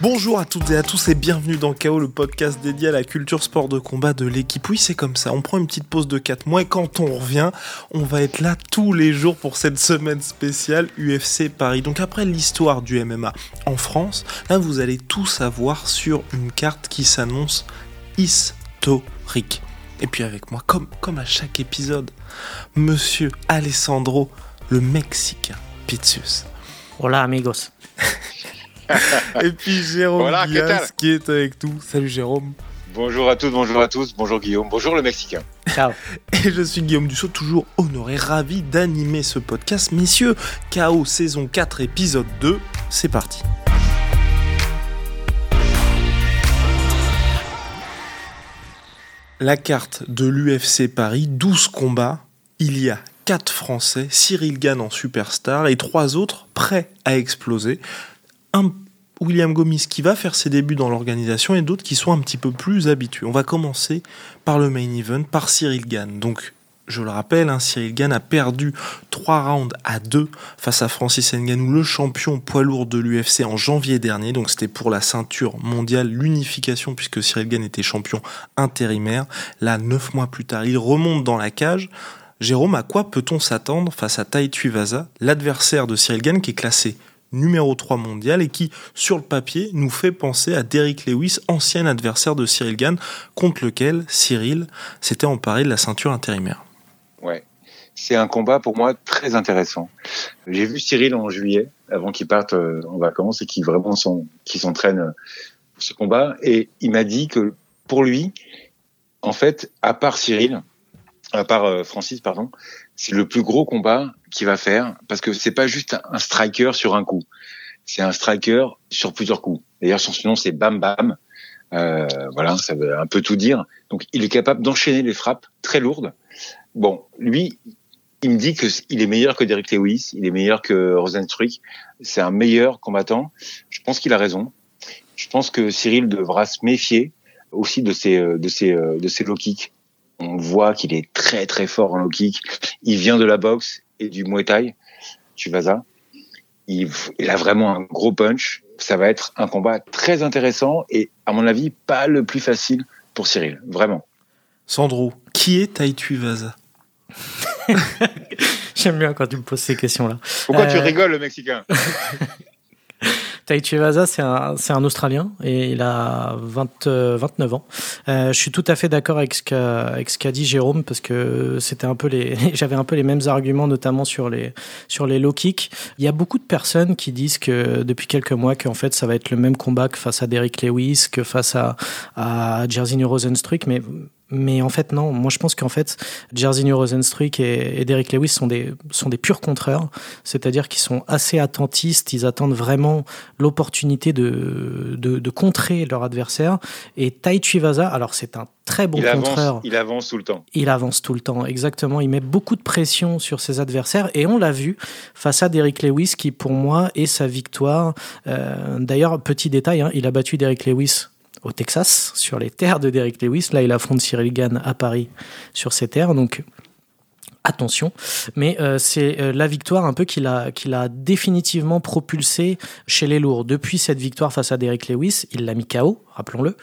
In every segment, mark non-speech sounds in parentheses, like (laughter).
Bonjour à toutes et à tous et bienvenue dans KO, le podcast dédié à la culture sport de combat de l'équipe. Oui, c'est comme ça, on prend une petite pause de 4 mois et quand on revient, on va être là tous les jours pour cette semaine spéciale UFC Paris. Donc après l'histoire du MMA en France, là vous allez tout savoir sur une carte qui s'annonce historique. Et puis avec moi, comme, comme à chaque épisode, Monsieur Alessandro, le Mexicain Pizzus. Hola amigos. (laughs) (laughs) Et puis Jérôme Voilà, ¿qué Diaz tal qui est avec nous. Salut Jérôme. Bonjour à toutes, bonjour à tous, bonjour Guillaume, bonjour le Mexicain. Ciao. (laughs) Et je suis Guillaume Dussault, toujours honoré, ravi d'animer ce podcast. Messieurs, KO saison 4, épisode 2, c'est parti. La carte de l'UFC Paris, 12 combats, il y a 4 Français, Cyril Gann en superstar et 3 autres prêts à exploser. William Gomis qui va faire ses débuts dans l'organisation et d'autres qui sont un petit peu plus habitués. On va commencer par le main event, par Cyril Gann. Donc, je le rappelle, hein, Cyril Gann a perdu 3 rounds à 2 face à Francis Ngannou, le champion poids lourd de l'UFC en janvier dernier. Donc, c'était pour la ceinture mondiale, l'unification, puisque Cyril Gann était champion intérimaire. Là, 9 mois plus tard, il remonte dans la cage. Jérôme, à quoi peut-on s'attendre face à Tai Tuivasa, l'adversaire de Cyril Gann qui est classé numéro 3 mondial et qui, sur le papier, nous fait penser à Derrick Lewis, ancien adversaire de Cyril Gann, contre lequel Cyril s'était emparé de la ceinture intérimaire. Ouais, c'est un combat pour moi très intéressant. J'ai vu Cyril en juillet, avant qu'il parte euh, en vacances et qu'il vraiment s'entraîne euh, pour ce combat, et il m'a dit que pour lui, en fait, à part Cyril, à part euh, Francis, pardon, c'est le plus gros combat qu'il va faire parce que c'est pas juste un striker sur un coup, c'est un striker sur plusieurs coups. D'ailleurs, son nom c'est Bam Bam. Euh, voilà, ça veut un peu tout dire. Donc, il est capable d'enchaîner les frappes très lourdes. Bon, lui, il me dit que il est meilleur que Derrick Lewis, il est meilleur que Rosenstruck. C'est un meilleur combattant. Je pense qu'il a raison. Je pense que Cyril devra se méfier aussi de ses de ses de ses low kicks. On voit qu'il est très très fort en low kick. Il vient de la boxe et du Muay Thai. Tu vas ça. Il, il a vraiment un gros punch. Ça va être un combat très intéressant et à mon avis pas le plus facile pour Cyril. Vraiment. Sandro, qui est Tai Tuivasa (laughs) J'aime bien quand tu me poses ces questions-là. Pourquoi tu Euh, rigoles, le Mexicain? (laughs) Tai Tuivasa, c'est un, un Australien et il a 20, euh, 29 ans. Euh, je suis tout à fait d'accord avec ce qu'a qu'a dit Jérôme parce que c'était un peu les (laughs) j'avais un peu les mêmes arguments notamment sur les sur les low kicks. Il y a beaucoup de personnes qui disent que depuis quelques mois qu'en fait ça va être le même combat que face à Derrick Lewis, que face à à Jerzy Rosenstruck, mais mais en fait, non. Moi, je pense qu'en fait, Jairzinho Rosenstruck et, et Derrick Lewis sont des, sont des purs contreurs. C'est-à-dire qu'ils sont assez attentistes. Ils attendent vraiment l'opportunité de, de, de contrer leur adversaire. Et Tai Tuivasa, alors c'est un très bon il, contreur. avance, il avance tout le temps. Il avance tout le temps, exactement. Il met beaucoup de pression sur ses adversaires et on l'a vu face à Derrick Lewis qui, pour moi, est sa victoire. Euh, D'ailleurs, petit détail, hein, il a battu Derrick Lewis au Texas, sur les terres de Derrick Lewis. Là, il affronte Cyril Gann à Paris sur ces terres. Donc, attention. Mais euh, c'est euh, la victoire un peu qu'il a, qu'il a définitivement propulsé chez les lourds. Depuis cette victoire face à Derrick Lewis, il l'a mis KO, rappelons-le.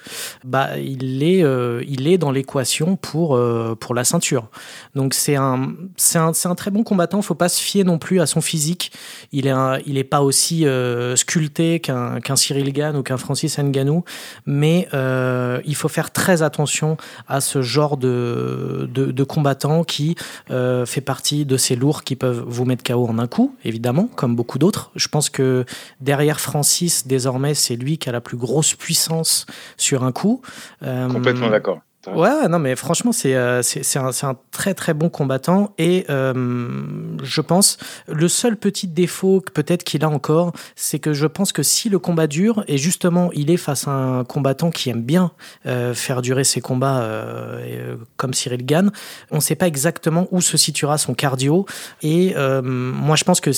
Bah, il est, euh, il est dans l'équation pour euh, pour la ceinture. Donc c'est un, un, un très bon combattant. Faut pas se fier non plus à son physique. Il est, il pas aussi euh, sculpté qu'un qu'un Cyril Gann ou qu'un Francis Ngannou, mais il faut faire très attention à ce genre de de, de combattant qui fait partie de ces lourds qui peuvent vous mettre KO en un coup, évidemment, comme beaucoup d'autres. Je pense que derrière Francis, désormais, c'est lui qui a la plus grosse puissance sur un coup. Euh, Complètement d'accord. Ouais, non, mais franchement, c'est euh, un, un très très bon combattant et euh, je pense le seul petit défaut peut-être qu'il a encore, c'est que je pense que si le combat dure et justement il est face à un combattant qui aime bien euh, faire durer ses combats comme Cyril Gann, on ne sait pas exactement où se situera son cardio et moi je pense que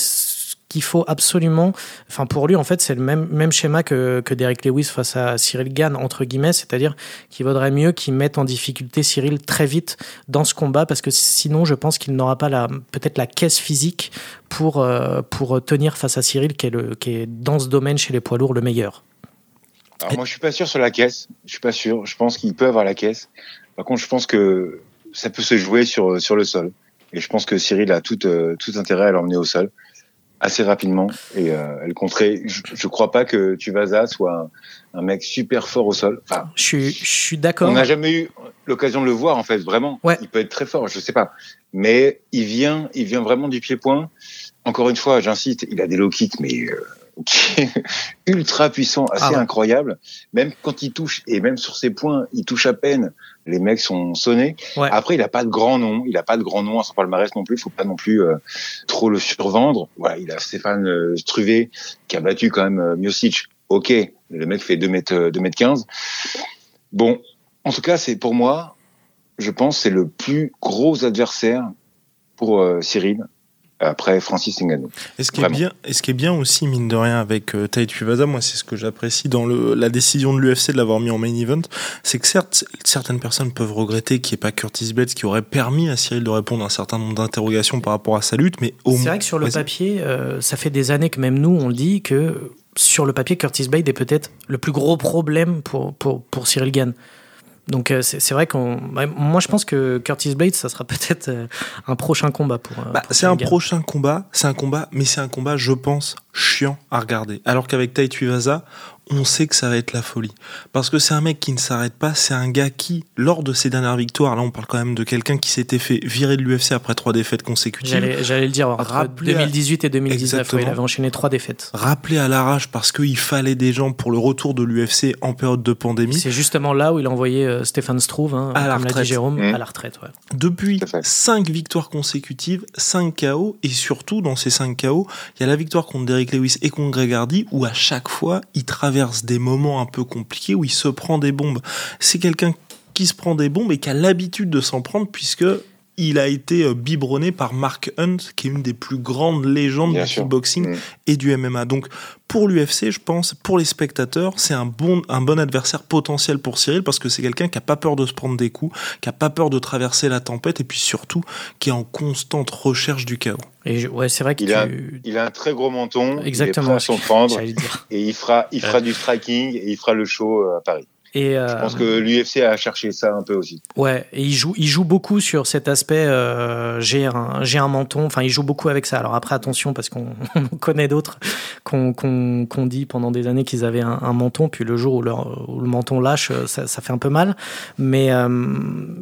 qu'il faut absolument, enfin pour lui en fait c'est le même schéma que que Derek Lewis face à Cyril Gann entre guillemets, c'est-à-dire qu'il vaudrait mieux qu'il mette en difficulté Cyril très vite dans ce combat parce que sinon je pense qu'il n'aura pas la peut-être la caisse physique pour euh, pour tenir face à Cyril qui est le qui est dans ce domaine chez les poids lourds le meilleur. Alors moi, je suis pas sûr sur la caisse. Je suis pas sûr. Je pense qu'il peut avoir la caisse. Par contre, je pense que ça peut se jouer sur sur le sol. Et je pense que Cyril a tout euh, tout intérêt à l'emmener au sol assez rapidement et euh, elle compterait. Je, je crois pas que Tuvasa soit un, un, mec super fort au sol. Enfin, je suis je suis d'accord. On n'a jamais eu l'occasion de le voir en fait vraiment. Ouais. Il peut être très fort, je sais pas. Mais il vient il vient vraiment du pied-point. Encore une fois, j'insiste, il a des low kicks mais euh, qui est (laughs) ultra puissant, assez Ah ouais. incroyable. Même quand il touche, et même sur ses points, il touche à peine. Les mecs sont sonnés. Ouais. Après, il a pas de grand nom. Il a pas de grand nom à son palmarès non plus. Faut pas non plus euh, trop le survendre. Voilà, il a Stéphane euh, Struvé qui a battu quand même euh, Miocic. Ok, le mec fait 2 mètres, euh, 2 mètres 15. Bon, en tout cas, c'est pour moi, je pense, c'est le plus gros adversaire pour euh, Cyril après Francis Ngannou. Et ce qui, est bien, et ce qui est bien aussi, mine de rien, avec euh, Tai Tuivasa, moi, c'est ce que j'apprécie dans le, la décision de l'UFC de l'avoir mis en main event, c'est que certes, certaines personnes peuvent regretter qu'il n'y ait pas Curtis Blades qui aurait permis à Cyril de répondre à un certain nombre d'interrogations par rapport à sa lutte, mais au C'est vrai que sur le papier, euh, ça fait des années que même nous, on le dit, que sur le papier, Curtis Blade est peut-être le plus gros problème pour, pour, pour Cyril Gann. Donc euh, c'est vrai qu'on... ouais, Moi, je pense que Curtis Blade, ça sera peut-être euh, un prochain combat pour... euh, Bah, pour c'est un prochain combat, c'est un combat, mais c'est un combat, je pense, chiant à regarder. Alors qu'avec Tai Tuivasa, on sait que ça va être la folie. Parce que c'est un mec qui ne s'arrête pas, c'est un gars qui, lors de ses dernières victoires, là on parle quand même de quelqu'un qui s'était fait virer de l'UFC après trois défaites consécutives, J'allais le dire, entre Rappelez à- 2018 et 2019, Exactement. ouais, il avait enchaîné trois défaites. rappelé à l'arrache parce qu'il fallait des gens pour le retour de l'UFC en période de pandémie. C'est justement là où il a envoyé euh, Stéphane Struve, hein, À la comme l'a retraite. dit Jérôme, Mmh. à la retraite. ouais. Depuis. 5 victoires consécutives, 5 KO, et surtout dans ces 5 KO, il y a la victoire contre Derrick Lewis et contre Greg Hardy, où à chaque fois, il traverse des moments un peu compliqués, où il se prend des bombes. C'est quelqu'un qui se prend des bombes et qui a l'habitude de s'en prendre, puisque il a été euh, biberonné par Mark Hunt, qui est une des plus grandes légendes Bien du sûr. kickboxing Mm. et du MMA. Donc pour l'UFC, je pense, pour les spectateurs, c'est un bon, un bon adversaire potentiel pour Cyril parce que c'est quelqu'un qui a pas peur de se prendre des coups, qui a pas peur de traverser la tempête et puis surtout qui est en constante recherche du chaos. Et je- ouais, c'est vrai que Il a, tu... il a un très gros menton. Exactement. Il est prêt à s'en prendre. Et il fera, il fera du striking et il fera le show euh, à Paris. Et, euh, Je pense que l'UFC a cherché ça un peu aussi. Ouais, et il joue, il joue beaucoup sur cet aspect. Euh, j'ai un, j'ai un menton. Enfin, il joue beaucoup avec ça. Alors après, attention, parce qu'on (laughs) on connaît d'autres qu'on qu'on qu'on dit pendant des années qu'ils avaient un, un menton, puis le jour où, leur, où le menton lâche, ça, ça fait un peu mal. Mais euh,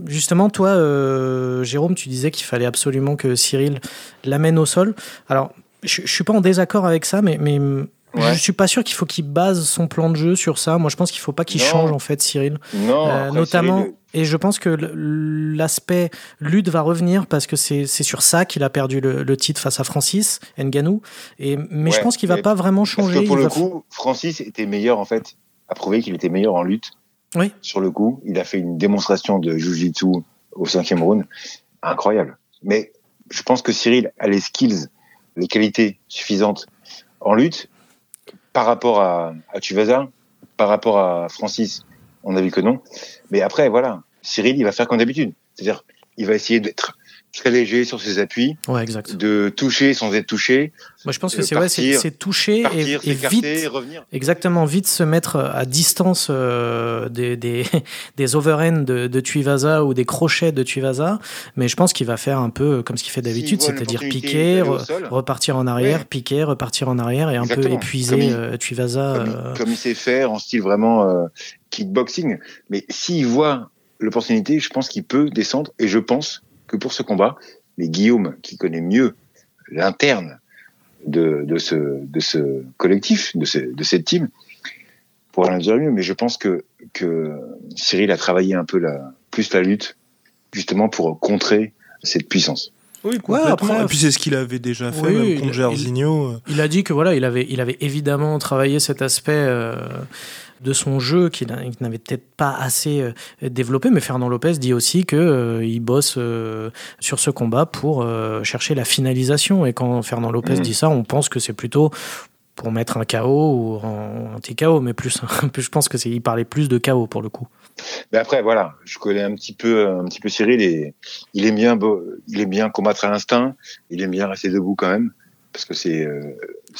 justement, toi, euh, Jérôme, tu disais qu'il fallait absolument que Cyril l'amène au sol. Alors, je, je suis pas en désaccord avec ça, mais, mais Ouais. je suis pas sûr qu'il faut qu'il base son plan de jeu sur ça. Moi, je pense qu'il faut pas qu'il change en fait, Cyril. Non, Euh, notamment, Cyril, et je pense que l'aspect lutte va revenir parce que c'est sur ça qu'il a perdu le, le titre face à Francis Ngannou. Et, mais je pense qu'il va pas vraiment Parce changer. que pour il le coup, Francis était meilleur en fait, a prouvé qu'il était meilleur en lutte. Oui. Sur le coup, il a fait une démonstration de jiu-jitsu au cinquième round, incroyable. Mais je pense que Cyril a les skills, les qualités suffisantes en lutte par rapport à, à Tuvasa, par rapport à Francis. On a vu que non. Mais après, voilà, Cyril, il va faire comme d'habitude. C'est-à-dire, il va essayer d'être très léger sur ses appuis, Ouais, exact. de toucher sans être touché, Moi, je pense que c'est ouais, partir- toucher et, vite. revenir. Exactement, vite se mettre à distance euh, des, des, (laughs) des overhands de, de Tuivasa ou des crochets de Tuivasa. Mais je pense qu'il va faire un peu comme ce qu'il fait d'habitude, c'est-à-dire piquer, re- repartir en arrière, Ouais. piquer, repartir en arrière et un peu épuiser Comme il- euh, Tuivasa. comme, euh, il, comme il sait faire en style vraiment euh, kickboxing. Mais s'il voit l'opportunité, je pense qu'il peut descendre. Et je pense pour ce combat, les Guillaume, qui connaît mieux l'interne de, ce, collectif, de, ce, cette team, pourra le dire mieux. Mais je pense que, Cyril a travaillé un peu plus la lutte, justement pour contrer cette puissance. Oui, après, et puis c'est ce qu'il avait déjà fait, Oui, même il- contre il- Jairzinho. Il a dit que voilà, il avait, il avait évidemment travaillé cet aspect euh, de son jeu qu'il n'a- qu'il n'avait peut-être pas assez euh, développé, mais Fernand Lopez dit aussi que euh, il bosse euh, sur ce combat pour euh, chercher la finalisation. Et quand Fernand Lopez Mhm. dit ça, on pense que c'est plutôt pour mettre un KO ou un anti-KO, mais (laughs) plus, je pense que c'est, il parlait plus de KO pour le coup. Mais après, voilà, je connais un petit peu, un petit peu Cyril et il aime bien, il aime bien combattre à l'instinct. Il aime bien rester debout quand même parce que c'est euh,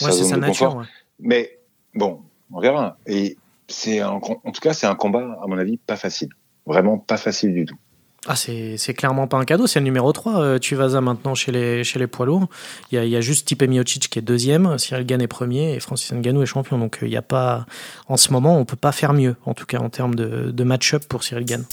Ouais, zone sa de nature. confort. ouais. Mais bon, on verra. Et c'est en tout cas, c'est un combat, à mon avis, pas facile. Vraiment pas facile du tout. Ah, c'est clairement pas un cadeau, c'est le numéro 3. Euh, tu vas à maintenant chez les, chez les poids lourds. Il y a, y a, juste Tipe Miocic qui est deuxième, Cyril Gann est premier et Francis Ngannou est champion. Donc il y a pas, en ce moment, on peut pas faire mieux, en tout cas en termes de, de match-up pour Cyril Gann.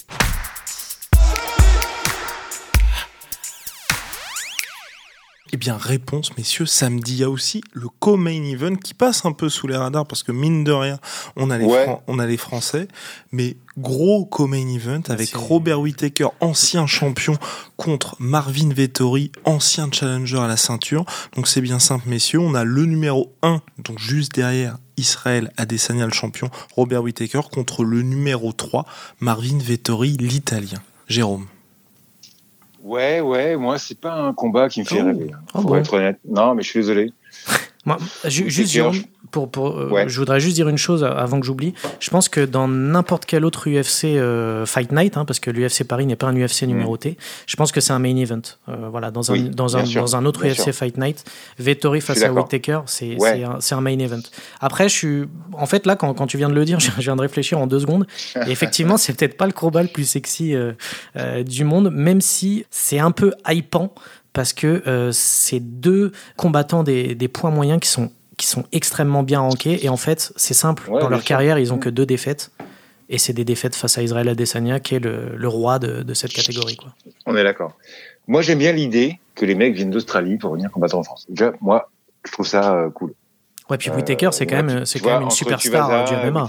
Eh bien, réponse, messieurs, samedi, il y a aussi le co-main event qui passe un peu sous les radars parce que mine de rien, on a les, on a les Français, mais gros co-main event avec Robert Whittaker, ancien champion, contre Marvin Vettori, ancien challenger à la ceinture. Donc c'est bien simple, messieurs, on a le numéro 1, donc juste derrière Israël Adesanya, le champion, Robert Whittaker, contre le numéro 3, Marvin Vettori, l'italien. Jérôme. Ouais, ouais, moi, c'est pas un combat qui me fait oh. rêver. Hein. Ah Faut être honnête. Non, mais je suis désolé. (laughs) Moi, juste, pour, pour euh, je voudrais juste dire une chose avant que j'oublie. Je pense que dans n'importe quel autre UFC euh, Fight Night, hein, parce que l'UFC Paris n'est pas un UFC mm. numéroté, je pense que c'est un main event. Euh, voilà, dans un, dans, un, dans un autre UFC Fight Night, Vettori face à Whittaker, c'est un, un, main event. Après, je suis. En fait, là, quand, quand tu viens de le dire, (laughs) je viens de réfléchir en deux secondes. Et effectivement, c'est peut-être pas le combat le plus sexy du monde, même si c'est un peu hypant parce que euh, c'est deux combattants des, des, points moyens qui sont, qui sont extrêmement bien rankés. Et en fait, c'est simple, dans leur carrière, ils ont que deux défaites. Et c'est des défaites face à Israël Adesanya, qui est le, le roi de, de, cette catégorie. Quoi. On est d'accord. Moi, j'aime bien l'idée que les mecs viennent d'Australie pour venir combattre en France. Déjà, moi, je trouve ça euh, cool. Ouais, puis Whittaker, c'est quand, même, c'est quand même une superstar du MMA.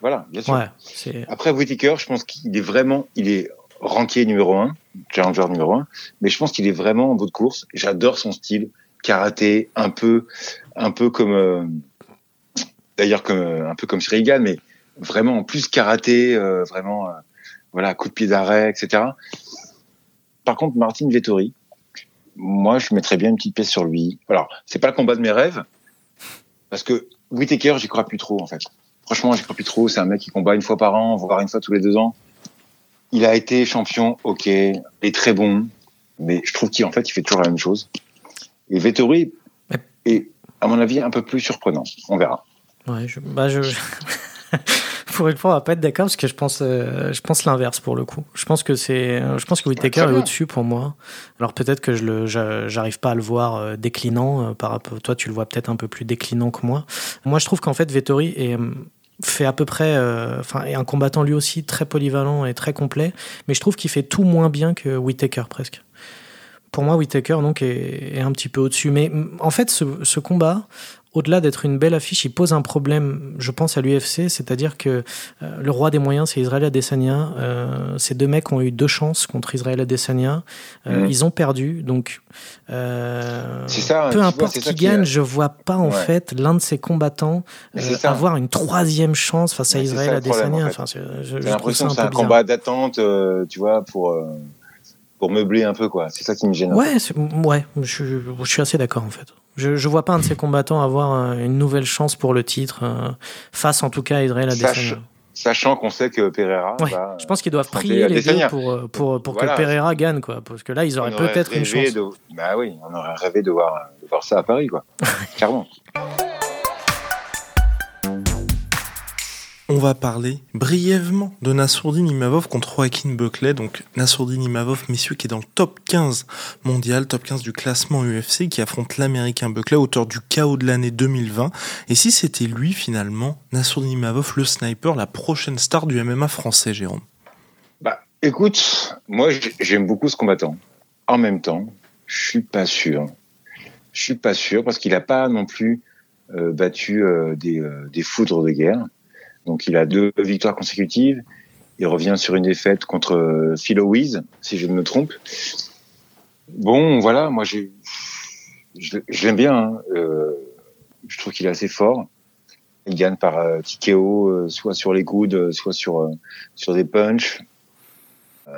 voilà, bien sûr. Ouais, Après, Whittaker, je pense qu'il est vraiment, il est ranké numéro un, challenger numéro un, mais je pense qu'il est vraiment en bout de course. J'adore son style, karaté, un peu, un peu comme, euh, d'ailleurs comme un peu comme Shrigan, mais vraiment en plus karaté, euh, vraiment, euh, voilà, coup de pied d'arrêt, etc. Par contre, Martin Vettori, moi, je mettrais bien une petite pièce sur lui. Alors, c'est pas le combat de mes rêves, parce que Whitaker, j'y crois plus trop, en fait. Franchement, j'y crois plus trop. C'est un mec qui combat une fois par an, voire une fois tous les deux ans. Il a été champion, ok, il est très bon, mais je trouve qu'en fait, il fait toujours la même chose. Et Vettori est, à mon avis, un peu plus surprenant. On verra. Ouais, je, bah je... (laughs) pour une fois, on va pas être d'accord parce que je pense, euh, je pense l'inverse pour le coup. Je pense que c'est, je pense que Whittaker est au-dessus pour moi. Alors peut-être que je le, j'arrive pas à le voir euh, déclinant euh, par rapport. Toi, tu le vois peut-être un peu plus déclinant que moi. Moi, je trouve qu'en fait, Vettori est fait à peu près, euh, enfin, est un combattant lui aussi très polyvalent et très complet, mais je trouve qu'il fait tout moins bien que Whittaker presque. Pour moi, Whittaker donc est, un petit peu au-dessus. Mais en fait, ce combat, au-delà d'être une belle affiche, il pose un problème, je pense, à l'UFC, c'est-à-dire que euh, le roi des moyens, c'est Israël Adesanya. Euh, ces deux mecs ont eu deux chances contre Israël Adesanya. Euh, mm. Ils ont perdu, donc ça, peu importe qui gagne, je vois pas en fait l'un de ces combattants avoir une troisième chance face à Israël Adesanya. J'ai l'impression que c'est un combat d'attente, tu vois, pour pour meubler un peu, quoi. C'est ça qui me gêne. Ouais, ouais je, je, suis assez d'accord, en fait. Je, je vois pas un de ces combattants avoir une nouvelle chance pour le titre, euh, face en tout cas à Israël Adesanya. Sachant qu'on sait que Pereira. je pense qu'ils doivent prier les deux pour, euh, pour, pour que Pereira gagne, quoi. Parce que là, ils auraient peut-être une chance. Bah oui, on aurait rêvé de voir, de voir ça à Paris, quoi. (laughs) Clairement. On va parler brièvement de Nassourdine Imavov contre Joaquin Buckley. Donc Nassourdine Imavov, messieurs, qui est dans le top 15 mondial, top 15 du classement UFC, qui affronte l'américain Buckley, auteur du chaos de l'année 2020. Et si c'était lui, finalement, Nassourdine Imavov, le sniper, la prochaine star du MMA français, Jérôme? Bah, écoute, moi, j'aime beaucoup ce combattant. En même temps, je suis pas sûr. Je suis pas sûr parce qu'il n'a pas non plus euh, battu euh, euh, des foudres de guerre. Donc il a deux victoires consécutives. Il revient sur une défaite contre euh, Phil Owens, si je ne me trompe. Bon, voilà, moi j'ai, je, l'aime bien. Hein. Euh, je trouve qu'il est assez fort. Il gagne par euh, TKO, soit sur les coudes, soit sur sur des punches.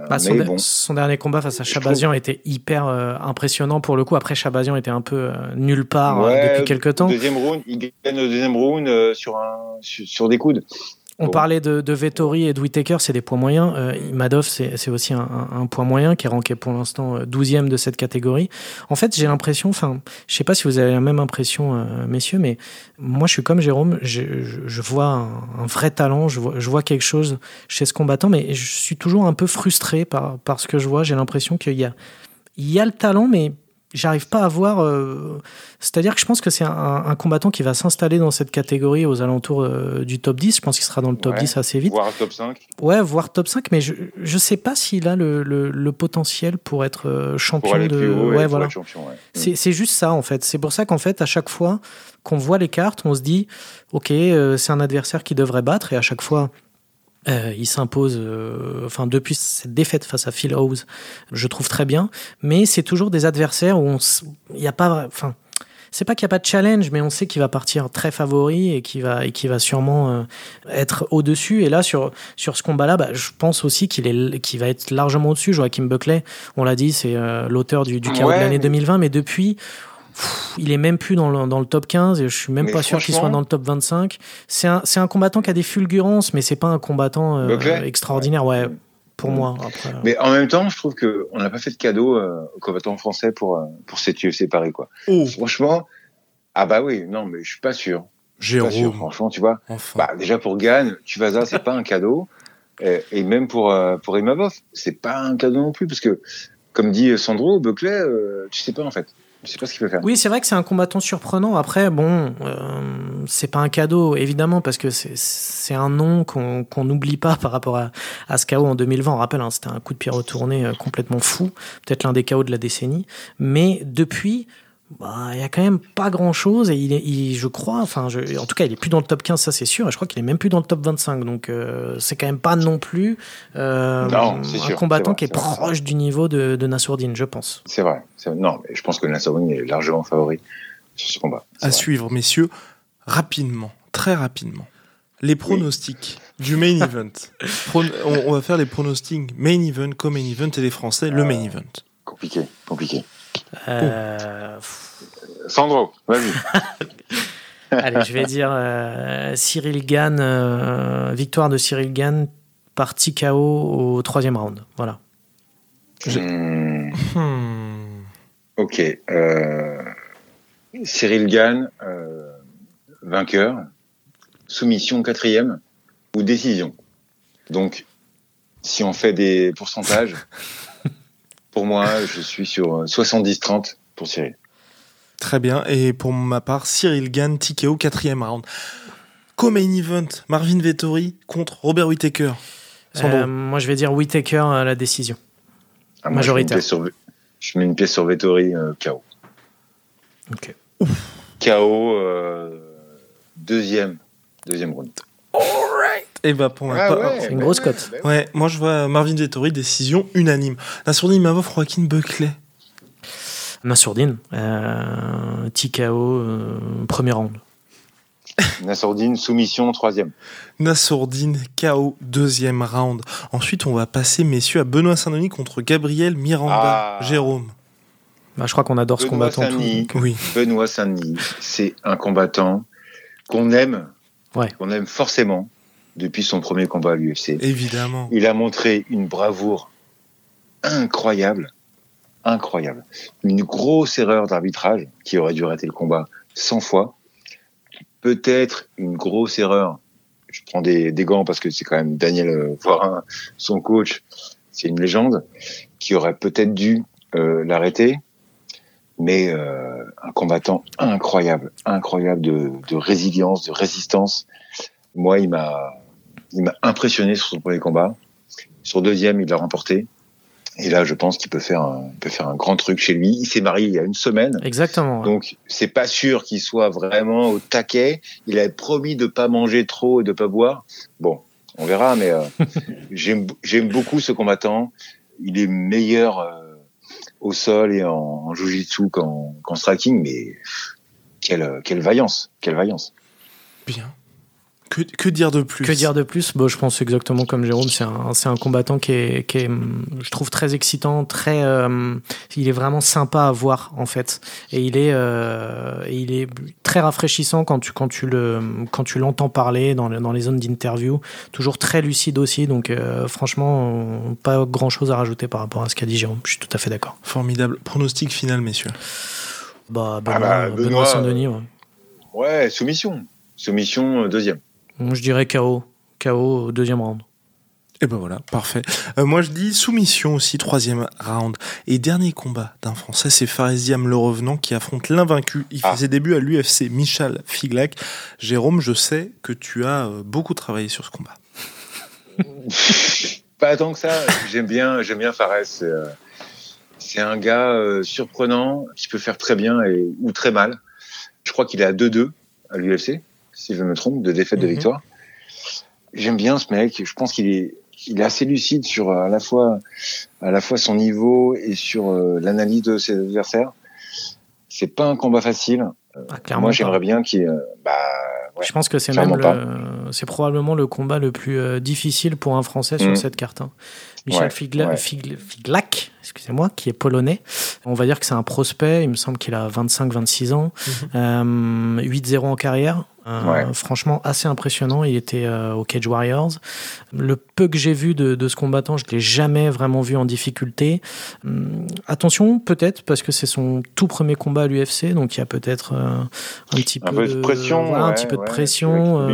Bah, son, dernier combat face à Chabazian était hyper impressionnant pour le coup. Après, Chabazian était un peu nulle part depuis quelques temps. Deuxième round, il gagne le deuxième round sur, un, sur, des coudes. On Bon. parlait de, de Vettori et de Whittaker, c'est des points moyens. Euh, Madoff, c'est aussi un, un- un point moyen qui est ranké pour l'instant euh, 12e de cette catégorie. En fait, j'ai l'impression, enfin, je sais pas si vous avez la même impression, euh, messieurs, mais moi, je suis comme Jérôme, je, je- je vois un, un vrai talent, je vois, je vois quelque chose chez ce combattant, mais je suis toujours un peu frustré par, par ce que je vois. J'ai l'impression qu'il y a, il y a le talent, mais j'arrive pas à voir. euh, C'est-à-dire que je pense que c'est un, un combattant qui va s'installer dans cette catégorie aux alentours euh, du top 10. Je pense qu'il sera dans le top Ouais. 10 assez vite. Voire top 5 Ouais, voire top 5, mais je, je sais pas s'il a le, le, le potentiel pour être euh, champion pour aller de. plus haut et ouais, voilà. ouais. C'est c'est juste ça, en fait. C'est pour ça qu'en fait, à chaque fois qu'on voit les cartes, on se dit, OK, euh, c'est un adversaire qui devrait battre, et à chaque fois, euh, il s'impose, euh, enfin, depuis cette défaite face à Phil Howes, je trouve très bien, mais c'est toujours des adversaires où il n'y a pas. Enfin, c'est pas qu'il n'y a pas de challenge, mais on sait qu'il va partir très favori et qu'il va, et qu'il va sûrement euh, être au-dessus. Et là, sur, sur ce combat-là, bah, je pense aussi qu'il est, qu'il va être largement au-dessus. Joachim Buckley, on l'a dit, c'est euh, l'auteur du, du chaos Ouais, de l'année mais- 2020, mais depuis, pff, il est même plus dans le, dans le top 15 et je suis même Mais pas sûr qu'il soit dans le top 25. C'est un, c'est un combattant qui a des fulgurances, mais c'est pas un combattant euh, extraordinaire, ouais, pour moi. Après, euh, Mais en même temps, je trouve qu'on n'a pas fait de cadeau euh, aux combattants français pour, euh, pour cette UFC Paris. Quoi. Oh, Franchement, ah bah oui, non, mais je suis pas sûr. Je suis pas sûr, Jérôme, franchement, tu vois. enfin. Bah, déjà pour Gann, Tuivasa, c'est pas un cadeau. (laughs) Et, et même pour, euh, pour Imavov, c'est pas un cadeau non plus. Parce que, comme dit Sandro, Buckley, euh, tu sais pas en fait. Oui, c'est vrai que c'est un combattant surprenant. Après, bon, euh, c'est pas un cadeau, évidemment, parce que c'est- un nom qu'on qu'on n'oublie pas par rapport à, à ce KO en 2020. On rappelle, hein, c'était un coup de pied retourné euh, complètement fou, peut-être l'un des KO de la décennie. Mais depuis, bah, il y a quand même pas grand-chose. Et il est, il- je crois, enfin, je- en tout cas, il est plus dans le top 15, ça c'est sûr. Et je crois qu'il est même plus dans le top 25. Donc, euh, c'est quand même pas non plus euh, Non, un sûr, combattant vrai, qui est, vrai. proche du niveau de, de Nassourdine, je pense. C'est vrai. Non, mais je pense que Nassourdine est largement favori sur ce combat. À vrai. suivre, messieurs, rapidement, très rapidement. Les pronostics du main event. (laughs) Pro- on, on va faire les pronostics main event, co-main event et les Français, le main event. Compliqué, compliqué. Euh, Sandro, vas-y. (laughs) Allez, je vais dire euh, Cyril Gann, euh, victoire de Cyril Gann par TKO au troisième round. Voilà. Hmm, Hmm. ok. Euh, Cyril Gann, euh, vainqueur. Soumission quatrième ou décision. Donc, si on fait des pourcentages, (laughs) pour moi, je suis sur 70-30 pour Cyril. Très bien. Et pour ma part, Cyril Gann, TKO, quatrième round. Co-main event, Marvin Vettori contre Robert Whittaker. Euh, moi, je vais dire Whitaker à la décision. Ah, moi, je mets une Majoritaire. pièce sur- Je mets une pièce sur Vettori, euh, KO. Ok. KO, euh, deuxième, deuxième round. Et bah pour ma Ah part, ouais, C'est une bah grosse cote. bah ouais. Moi je vois Marvin Vettori, décision unanime. Nassourdine Imavov, Joaquin Buckley. Nassourdine, euh, TKO, euh, premier round. Nassourdine, soumission, troisième. Nassourdine, KO, deuxième round. Ensuite, on va passer, messieurs, à Benoît Saint-Denis contre Gabriel Miranda. Ah. Jérôme. Bah, je crois qu'on adore ce Benoît combattant. tout, Oui. Benoît Saint-Denis, c'est un combattant qu'on aime, Ouais. qu'on aime forcément depuis son premier combat à l'UFC. Évidemment. Il a montré une bravoure incroyable, incroyable. Une grosse erreur d'arbitrage qui aurait dû arrêter le combat 100 fois. Peut-être une grosse erreur. Je prends des, des gants parce que c'est quand même Daniel euh, Voirin, son coach, c'est une légende, qui aurait peut-être dû euh, l'arrêter. Mais euh, un combattant incroyable, incroyable de, de résilience, de résistance. Moi, il m'a, il m'a impressionné sur son premier combat. Sur deuxième, il l'a remporté. Et là, je pense qu'il peut faire un, il peut faire un grand truc chez lui. Il s'est marié il y a une semaine. Exactement. Donc, c'est pas sûr qu'il soit vraiment au taquet. Il avait promis de pas manger trop et de pas boire. Bon, on verra, mais euh, (laughs) j'aime j'aime beaucoup ce combattant. Il est meilleur euh, au sol et en, en jiu-jitsu qu'en qu'en striking, mais quelle, quelle vaillance, quelle vaillance. Bien. Que, que, dire de plus Que dire de plus? Bon, Je pense exactement comme Jérôme. C'est un, un, combattant qui est, qui est, je trouve, très excitant. Très, euh, il est vraiment sympa à voir, en fait. Et il est, euh, il est très rafraîchissant quand tu, quand tu, le, quand tu l'entends parler dans, dans les zones d'interview. Toujours très lucide aussi. Donc, euh, franchement, pas grand chose à rajouter par rapport à ce qu'a dit Jérôme. Je suis tout à fait d'accord. Formidable. Pronostic final, messieurs bah, Benoît, ah bah, Benoît, Saint-Denis. Ouais. ouais, soumission. Soumission, deuxième. Je dirais KO. KO au deuxième round. Et ben voilà, parfait. Euh, moi je dis soumission aussi, troisième round. Et dernier combat d'un Français, c'est Fares Diam le revenant qui affronte l'invaincu. Il fait ses débuts à l'UFC, Michal Figlac. Jérôme, je sais que tu as euh, beaucoup travaillé sur ce combat. (laughs) Pas tant que ça. J'aime bien, j'aime bien Fares. Euh, c'est un gars surprenant qui peut faire très bien et, ou très mal. Je crois qu'il est à 2-2 à l'UFC si je me trompe, de défaite de mhm. victoire. J'aime bien ce mec. Je pense qu'il est, il est assez lucide sur euh, à la fois, à la fois son niveau et sur euh, l'analyse de ses adversaires. C'est pas un combat facile. Ah, Moi, j'aimerais bien qu'il. bah, je pense que c'est même c'est probablement le combat le plus euh, difficile pour un Français sur mhm. cette carte. Hein. Michel Figlac, excusez-moi, qui est polonais. On va dire que c'est un prospect. Il me semble qu'il a 25-26 ans, 8-0 mhm. en carrière. Euh, franchement, assez impressionnant. Il était euh, au Cage Warriors. Le peu que j'ai vu de, ce combattant, je ne l'ai jamais vraiment vu en difficulté. Hum, attention, peut-être, parce que c'est son tout premier combat à l'UFC, donc il y a peut-être euh, un petit peu, de pression. un petit peu de pression.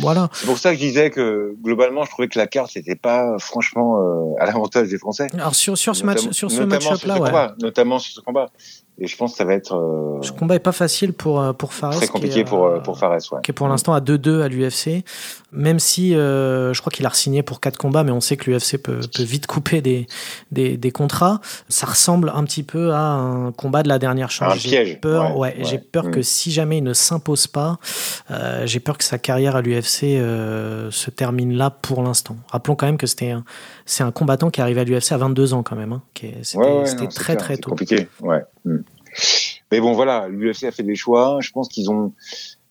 Voilà. C'est pour ça que je disais que globalement, je trouvais que la carte n'était pas franchement à l'avantage des Français. Alors sur, sur ce match, sur ce match-là, notamment sur ce combat. Et je pense que ça va être. Euh, ce combat est pas facile pour euh, pour Fares. Très compliqué pour euh, pour Fares, ouais. Qui est pour l'instant à 2-2 à l'UFC, même si je crois qu'il a signé pour 4 combats, mais on sait que l'UFC peut, peut vite couper des, des, des contrats. Ça ressemble un petit peu à un combat de la dernière chance. Un piège. Peur, ouais, j'ai peur que mm. si jamais il ne s'impose pas, j'ai peur que sa carrière à l'UFC se termine là pour l'instant. Rappelons quand même que c'était c'est un combattant qui est arrivé à l'UFC à 22 ans quand même. Hein, c'était très très tôt. Compliqué, ouais. Mm. Mais bon, voilà, l'UFC a fait des choix. Je pense qu'ils ont.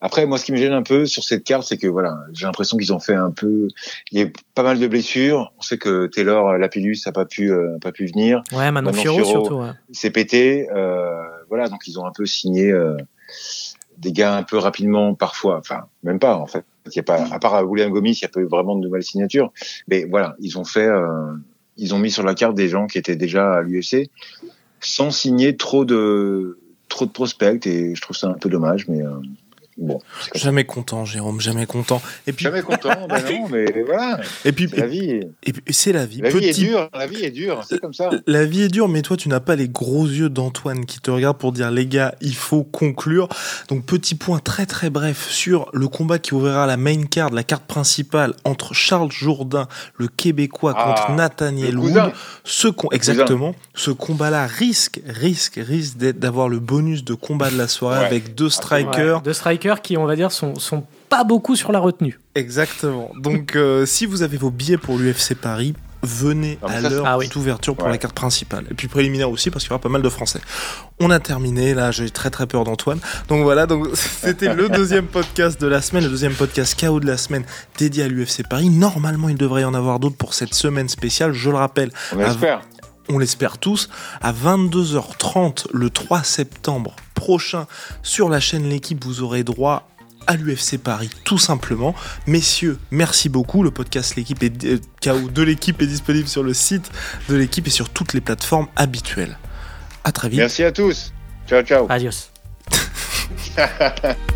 Après, moi, ce qui me gêne un peu sur cette carte, c'est que voilà, j'ai l'impression qu'ils ont fait un peu. Il y a pas mal de blessures. On sait que Taylor Lapillus a pas pu, euh, pas pu venir. Ouais, Manon, Firo, surtout. Ouais. s'est pété. Euh, voilà, donc ils ont un peu signé euh, des gars un peu rapidement, parfois. Enfin, même pas en fait. Il y a pas, à part William Gomis, il y a pas eu vraiment de nouvelles signatures. Mais voilà, ils ont fait, euh, ils ont mis sur la carte des gens qui étaient déjà à l'UFC sans signer trop de trop de prospects et je trouve ça un peu dommage mais euh, Bon, jamais content, Jérôme, jamais content. Et puis jamais content, (laughs) ben non, mais voilà. Et puis la vie. Et, c'est la vie. La vie est dure, la vie est dure, c'est comme ça. La vie est dure, mais toi, tu n'as pas les gros yeux d'Antoine qui te regarde pour dire les gars, il faut conclure. Donc petit point très très bref sur le combat qui ouvrira la main card, la carte principale entre Charles Jourdain, le Québécois, contre ah, Nathaniel Wood. Ce exactement, ce combat-là risque, risque, risque d'avoir le bonus de combat de la soirée avec deux strikers. Deux strikers qui, on va dire, sont, sont pas beaucoup sur la retenue. Exactement. Donc, euh, si vous avez vos billets pour l'UFC Paris, venez à l'heure ah d'ouverture pour la carte principale. Et puis préliminaire aussi, parce qu'il y aura pas mal de Français. On a terminé, là j'ai très très peur d'Antoine. Donc voilà, donc (laughs) c'était le deuxième podcast de la semaine, le deuxième podcast KO de la semaine dédié à l'UFC Paris. Normalement, il devrait y en avoir d'autres pour cette semaine spéciale, je le rappelle. On espère on l'espère tous, à 22h30 le 3 septembre prochain sur la chaîne L'équipe, vous aurez droit à l'UFC Paris, tout simplement. Messieurs, merci beaucoup. Le podcast L'équipe est, euh, KO de l'équipe est disponible sur le site de l'équipe et sur toutes les plateformes habituelles. À très vite. Merci à tous. Ciao, ciao. Adios. (laughs)